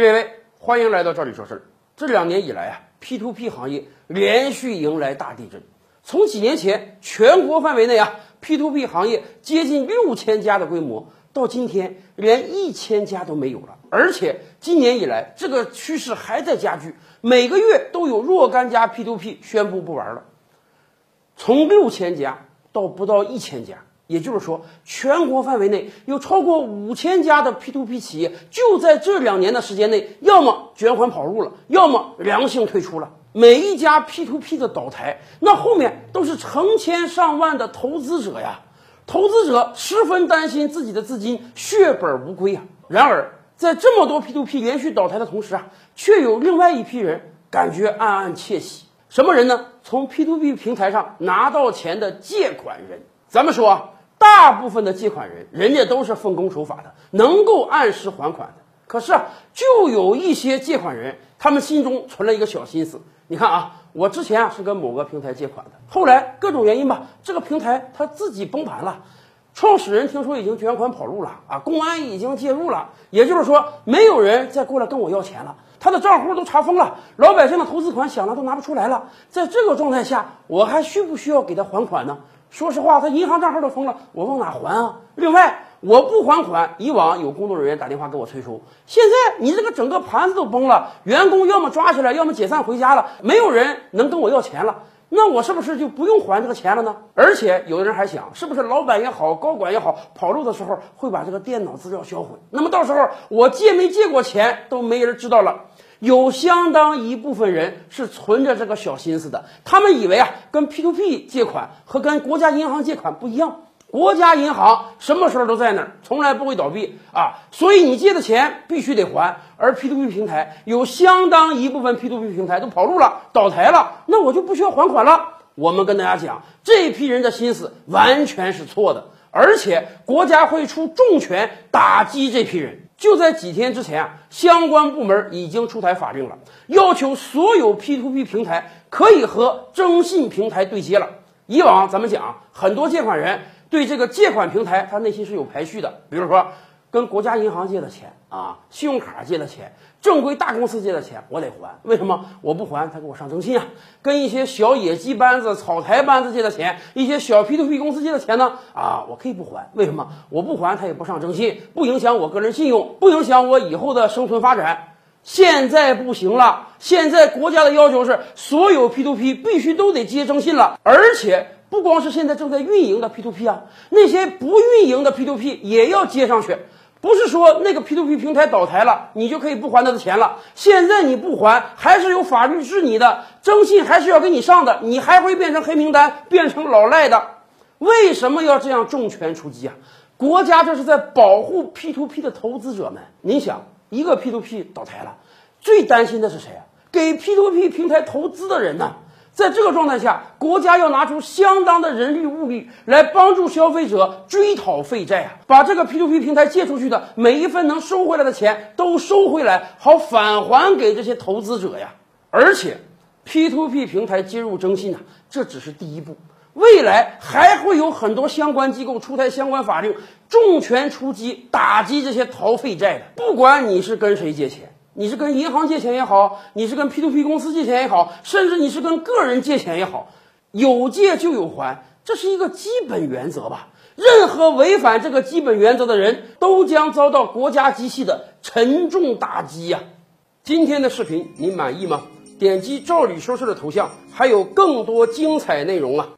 各位，欢迎来到这里说事儿。这两年以来啊，P2P 行业连续迎来大地震。从几年前全国范围内啊，P2P 行业接近六千家的规模，到今天连一千家都没有了。而且今年以来，这个趋势还在加剧，每个月都有若干家 P2P 宣布不玩了。从六千家到不到一千家，也就是说，全国范围内有超过五千家的 P2P 企业就在这两年的时间内，要么卷款跑路了，要么良性退出了。每一家 P2P 的倒台，那后面都是成千上万的投资者呀，投资者十分担心自己的资金血本无归啊。然而，在这么多 P2P 连续倒台的同时啊，却有另外一批人感觉暗暗窃喜。什么人呢？从 P2P 平台上拿到钱的借款人。咱们说啊，大部分的借款人，人家都是奉公守法的，能够按时还款的。可是，就有一些借款人，他们心中存了一个小心思。你看啊，我之前啊是跟某个平台借款的，后来各种原因吧，这个平台它自己崩盘了，创始人听说已经卷款跑路了啊，公安已经介入了，也就是说，没有人再过来跟我要钱了，他的账户都查封了，老百姓的投资款想拿都拿不出来了。在这个状态下，我还需不需要给他还款呢？说实话，他银行账号都封了，我往哪还啊？另外，我不还款，以往有工作人员打电话给我催收，现在你这个整个盘子都崩了，员工要么抓起来，要么解散回家了，没有人能跟我要钱了，那我是不是就不用还这个钱了呢？而且有的人还想，是不是老板也好，高管也好，跑路的时候会把这个电脑资料销毁？那么到时候我借没借过钱都没人知道了。有相当一部分人是存着这个小心思的，他们以为啊，跟 P to P 借款和跟国家银行借款不一样，国家银行什么时候都在那儿，从来不会倒闭啊，所以你借的钱必须得还。而 P2P 平台有相当一部分 P2P 平台都跑路了、倒台了，那我就不需要还款了。我们跟大家讲，这批人的心思完全是错的，而且国家会出重拳打击这批人。就在几天之前啊，相关部门已经出台法令了，要求所有 P2P 平台可以和征信平台对接了。以往咱们讲，很多借款人对这个借款平台他内心是有排序的，比如说。跟国家银行借的钱啊，信用卡借的钱，正规大公司借的钱，我得还。为什么我不还？他给我上征信啊。跟一些小野鸡班子、草台班子借的钱，一些小 P2P 公司借的钱呢？啊，我可以不还。为什么我不还？他也不上征信，不影响我个人信用，不影响我以后的生存发展。现在不行了，现在国家的要求是，所有 P2P 必须都得接征信了，而且不光是现在正在运营的 P2P 啊，那些不运营的 P2P 也要接上去。不是说那个 P2P 平台倒台了，你就可以不还他的钱了。现在你不还，还是有法律治你的，征信还是要给你上的，你还会变成黑名单，变成老赖的。为什么要这样重拳出击啊？国家这是在保护 P2P 的投资者们。您想，一个 P2P 倒台了，最担心的是谁啊？给 P2P 平台投资的人呢？在这个状态下，国家要拿出相当的人力物力来帮助消费者追讨废债啊，把这个 P2P 平台借出去的每一分能收回来的钱都收回来，好返还给这些投资者呀。而且，P2P 平台接入征信啊，这只是第一步，未来还会有很多相关机构出台相关法令，重拳出击，打击这些逃废债的。不管你是跟谁借钱。你是跟银行借钱也好，你是跟 P2P 公司借钱也好，甚至你是跟个人借钱也好，有借就有还，这是一个基本原则吧？任何违反这个基本原则的人都将遭到国家机器的沉重打击呀！今天的视频您满意吗？点击赵理说事的头像，还有更多精彩内容啊！